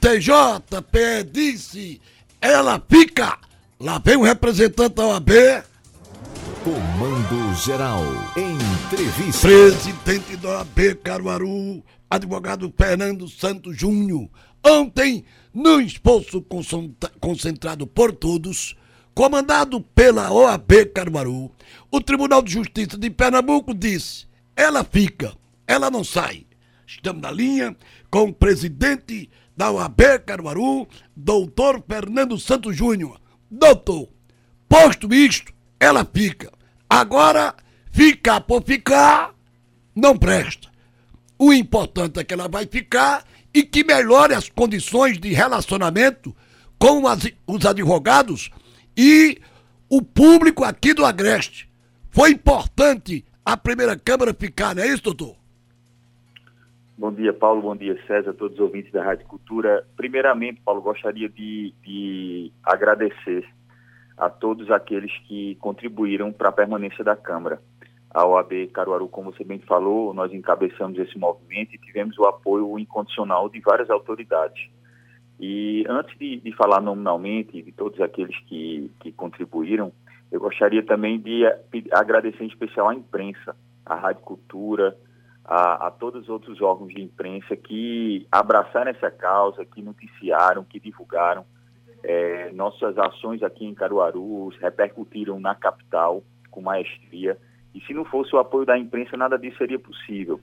TJPE disse, ela fica. Lá vem o representante da OAB. Comando Geral, entrevista. Presidente da OAB Caruaru, advogado Fernando Santos Júnior. Ontem, num esforço concentrado por todos, comandado pela OAB Caruaru, o Tribunal de Justiça de Pernambuco disse: ela fica, ela não sai. Estamos na linha com o presidente da OAB Caruaru, doutor Fernando Santos Júnior. Doutor, posto isto, ela fica. Agora, ficar por ficar, não presta. O importante é que ela vai ficar e que melhore as condições de relacionamento com as, os advogados e o público aqui do Agreste. Foi importante a primeira Câmara ficar, não é isso, doutor? Bom dia, Paulo. Bom dia, César, todos os ouvintes da Rádio Cultura. Primeiramente, Paulo, gostaria de, de agradecer a todos aqueles que contribuíram para a permanência da Câmara. A OAB Caruaru, como você bem falou, nós encabeçamos esse movimento e tivemos o apoio incondicional de várias autoridades. E antes de, de falar nominalmente de todos aqueles que, que contribuíram, eu gostaria também de agradecer em especial à imprensa, à Rádio Cultura, a, a, todos os outros órgãos de imprensa que abraçaram essa causa, que noticiaram, que divulgaram. É, nossas ações aqui em Caruaru repercutiram na capital com maestria. E se não fosse o apoio da imprensa, nada disso seria possível.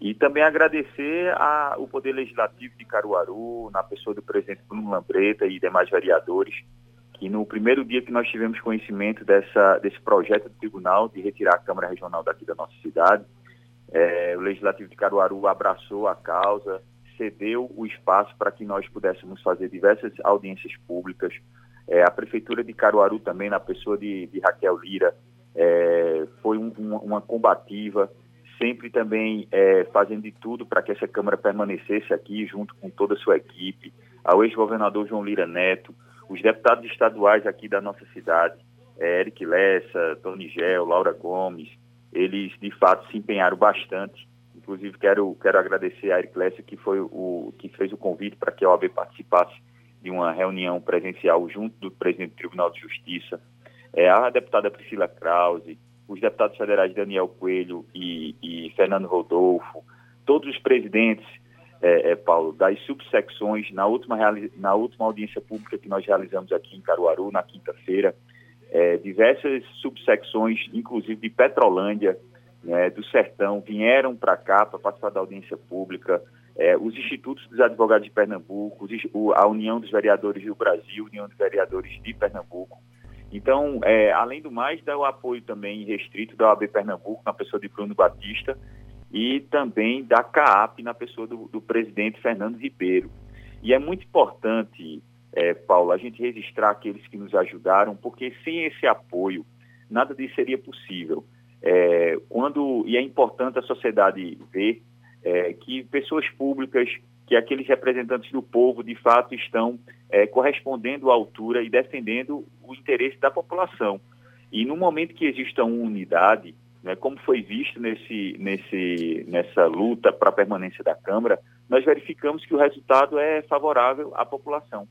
E também agradecer ao Poder Legislativo de Caruaru, na pessoa do presidente Bruno Lambreta e demais vereadores, que no primeiro dia que nós tivemos conhecimento dessa, desse projeto do tribunal de retirar a Câmara Regional daqui da nossa cidade, é, o Legislativo de Caruaru abraçou a causa, cedeu o espaço para que nós pudéssemos fazer diversas audiências públicas. É, a Prefeitura de Caruaru também, na pessoa de, de Raquel Lira, é, foi um, uma, uma, combativa, sempre também é, fazendo de tudo para que essa Câmara permanecesse aqui, junto com toda a sua equipe, ao ex-governador João Lira Neto, os deputados estaduais aqui da nossa cidade, é, Eric Lessa, Tony Gel, Laura Gomes, eles de fato se empenharam bastante. Inclusive quero quero agradecer a Eric Lessa que foi o que fez o convite para que a OAB participasse de uma reunião presencial junto do presidente do Tribunal de Justiça, é, a deputada Priscila Krause, os deputados federais Daniel Coelho e, e Fernando Rodolfo, todos os presidentes, é, é, Paulo, das subsecções, na última, na última audiência pública que nós realizamos aqui em Caruaru, na quinta-feira, é, diversas subsecções, inclusive de Petrolândia, né, do Sertão, vieram para cá para participar da audiência pública. É, os institutos dos advogados de Pernambuco, a União dos Vereadores do Brasil, União dos Vereadores de Pernambuco. Então, é, além do mais, dá o apoio também restrito da OAB Pernambuco, na pessoa de Bruno Batista, e também da CAAP, na pessoa do, do presidente Fernando Ribeiro. E é muito importante é, Paulo, a gente registrar aqueles que nos ajudaram, porque sem esse apoio, nada disso seria possível. É, quando E é importante a sociedade ver é, que pessoas públicas, que aqueles representantes do povo, de fato, estão é, correspondendo à altura e defendendo o interesse da população. E no momento que exista uma unidade, né, como foi visto nesse, nesse, nessa luta para a permanência da Câmara, nós verificamos que o resultado é favorável à população.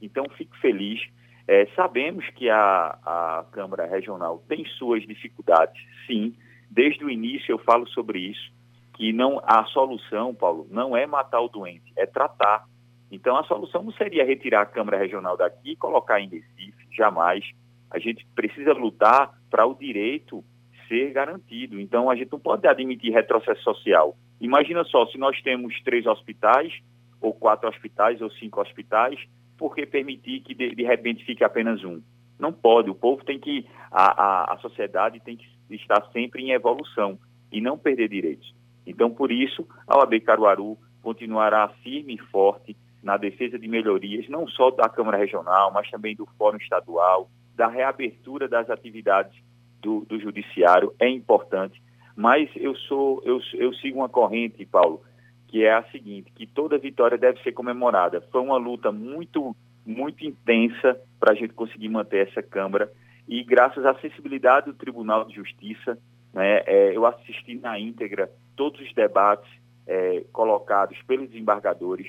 Então, fico feliz. É, sabemos que a, a Câmara Regional tem suas dificuldades, sim. Desde o início eu falo sobre isso, que não a solução, Paulo, não é matar o doente, é tratar. Então, a solução não seria retirar a Câmara Regional daqui e colocar em Recife, jamais. A gente precisa lutar para o direito ser garantido. Então, a gente não pode admitir retrocesso social. Imagina só, se nós temos três hospitais, ou quatro hospitais, ou cinco hospitais, por que permitir que de, de, repente fique apenas um? Não pode, o povo tem que, a, a, a sociedade tem que estar sempre em evolução e não perder direitos. Então, por isso, a OAB Caruaru continuará firme e forte na defesa de melhorias, não só da Câmara Regional, mas também do Fórum Estadual, da reabertura das atividades do, do Judiciário, é importante. Mas eu sou, eu, eu sigo uma corrente, Paulo, que é a seguinte, que toda vitória deve ser comemorada. Foi uma luta muito, muito intensa para a gente conseguir manter essa Câmara e graças à sensibilidade do Tribunal de Justiça, né, é, eu assisti na íntegra todos os debates é, colocados pelos desembargadores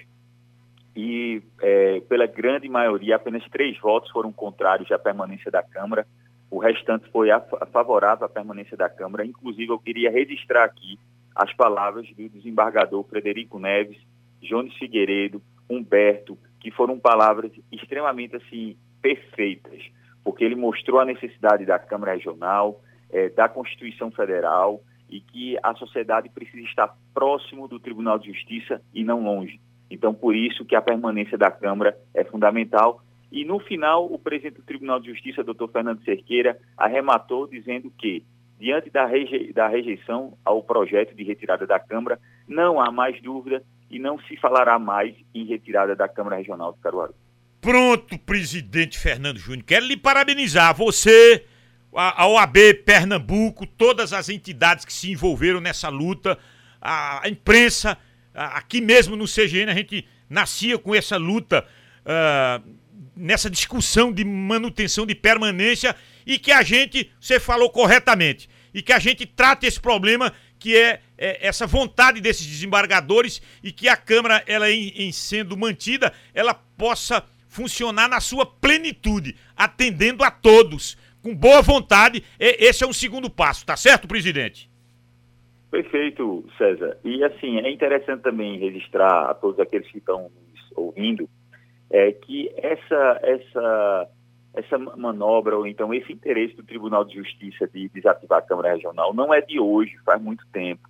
e é, pela grande maioria, apenas três votos foram contrários à permanência da Câmara. O restante foi a, a favorável à permanência da Câmara. Inclusive, eu queria registrar aqui as palavras do desembargador Frederico Neves, Jones Figueiredo, Humberto, que foram palavras extremamente assim perfeitas, porque ele mostrou a necessidade da Câmara Regional, é, da Constituição Federal e que a sociedade precisa estar próximo do Tribunal de Justiça e não longe. Então, por isso que a permanência da Câmara é fundamental. E no final, o presidente do Tribunal de Justiça, doutor Fernando Cerqueira, arrematou dizendo que, diante da, da rejeição ao projeto de retirada da Câmara, não há mais dúvida e não se falará mais em retirada da Câmara Regional de Caruaru. Pronto, presidente Fernando Júnior. Quero lhe parabenizar. Você, a, OAB Pernambuco, todas as entidades que se envolveram nessa luta, a, a imprensa aqui mesmo no CGN a gente nascia com essa luta, uh, nessa discussão de manutenção de permanência e que a gente, você falou corretamente, e que a gente trate esse problema que é, é essa vontade desses desembargadores e que a Câmara, ela em, em sendo mantida, ela possa funcionar na sua plenitude, atendendo a todos, com boa vontade. Esse é um segundo passo, tá certo, presidente? Perfeito, César. E assim, é interessante também registrar a todos aqueles que estão ouvindo é, que essa, essa, essa manobra, ou então esse interesse do Tribunal de Justiça de desativar a Câmara Regional não é de hoje, faz muito tempo.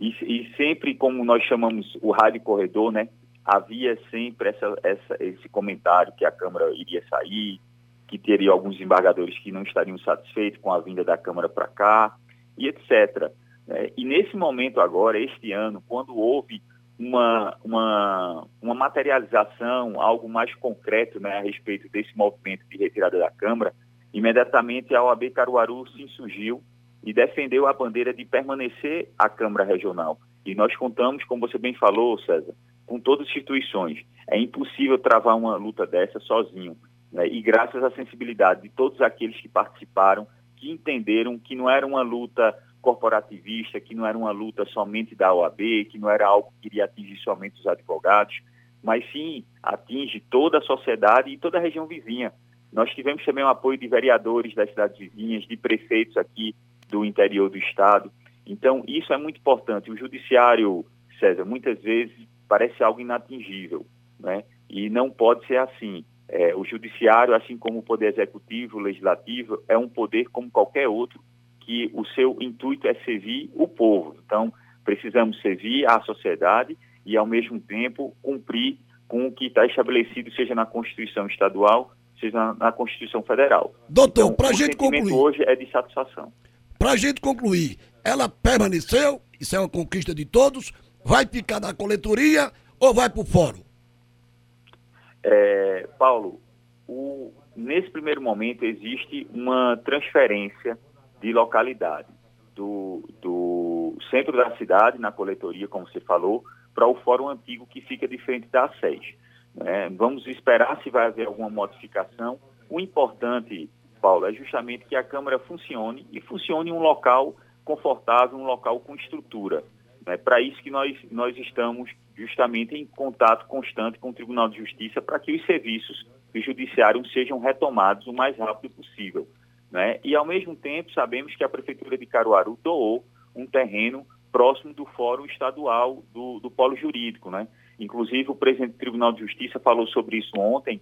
E, e sempre, como nós chamamos o rádio corredor, né, havia sempre essa, essa, esse comentário que a Câmara iria sair, que teria alguns embargadores que não estariam satisfeitos com a vinda da Câmara para cá, e etc. É, e nesse momento agora, este ano, quando houve uma, uma, uma materialização, algo mais concreto né, a respeito desse movimento de retirada da Câmara, imediatamente a OAB Caruaru se insurgiu e defendeu a bandeira de permanecer a Câmara Regional. E nós contamos, como você bem falou, César, com todas as instituições. É impossível travar uma luta dessa sozinho. Né? E graças à sensibilidade de todos aqueles que participaram, que entenderam que não era uma luta corporativista, que não era uma luta somente da OAB, que não era algo que iria atingir somente os advogados, mas sim atinge toda a sociedade e toda a região vizinha. Nós tivemos também o apoio de vereadores das cidades vizinhas, de prefeitos aqui do interior do estado. Então, isso é muito importante. O judiciário, César, muitas vezes parece algo inatingível, né? E não pode ser assim. É, o judiciário, assim como o poder executivo, legislativo, é um poder como qualquer outro que o seu intuito é servir o povo. Então, precisamos servir a sociedade e, ao mesmo tempo, cumprir com o que está estabelecido, seja na Constituição Estadual, seja na, na Constituição Federal. Doutor, então, para a gente concluir. hoje é de satisfação. Para a gente concluir, ela permaneceu, isso é uma conquista de todos, vai ficar na coletoria ou vai para o fórum? É, Paulo, o, nesse primeiro momento existe uma transferência de localidade, do, do centro da cidade, na coletoria, como você falou, para o fórum antigo que fica de frente da sede. Né? Vamos esperar se vai haver alguma modificação. O importante, Paulo, é justamente que a Câmara funcione e funcione em um local confortável, um local com estrutura. É para isso que nós, nós estamos justamente em contato constante com o Tribunal de Justiça para que os serviços do Judiciário sejam retomados o mais rápido possível. Né? E, ao mesmo tempo, sabemos que a Prefeitura de Caruaru doou um terreno próximo do Fórum Estadual do, do Polo Jurídico. Né? Inclusive, o presidente do Tribunal de Justiça falou sobre isso ontem,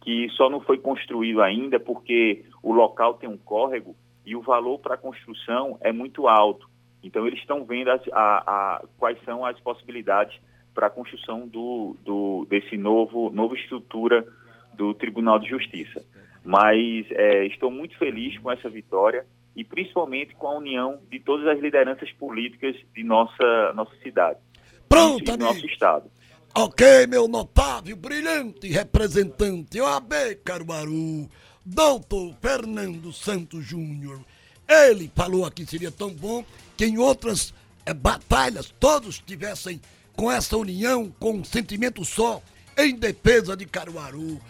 que só não foi construído ainda porque o local tem um córrego e o valor para a construção é muito alto. Então, eles estão vendo as, a, a, quais são as possibilidades para a construção do, do, desse novo nova estrutura do Tribunal de Justiça. Mas é, estou muito feliz com essa vitória e principalmente com a união de todas as lideranças políticas de nossa, nossa cidade. Pronto, do nosso estado. Ok, meu notável, brilhante representante OAB Caruaru, doutor Fernando Santos Júnior. Ele falou aqui seria tão bom que em outras é, batalhas todos tivessem com essa união, com um sentimento só, em defesa de Caruaru.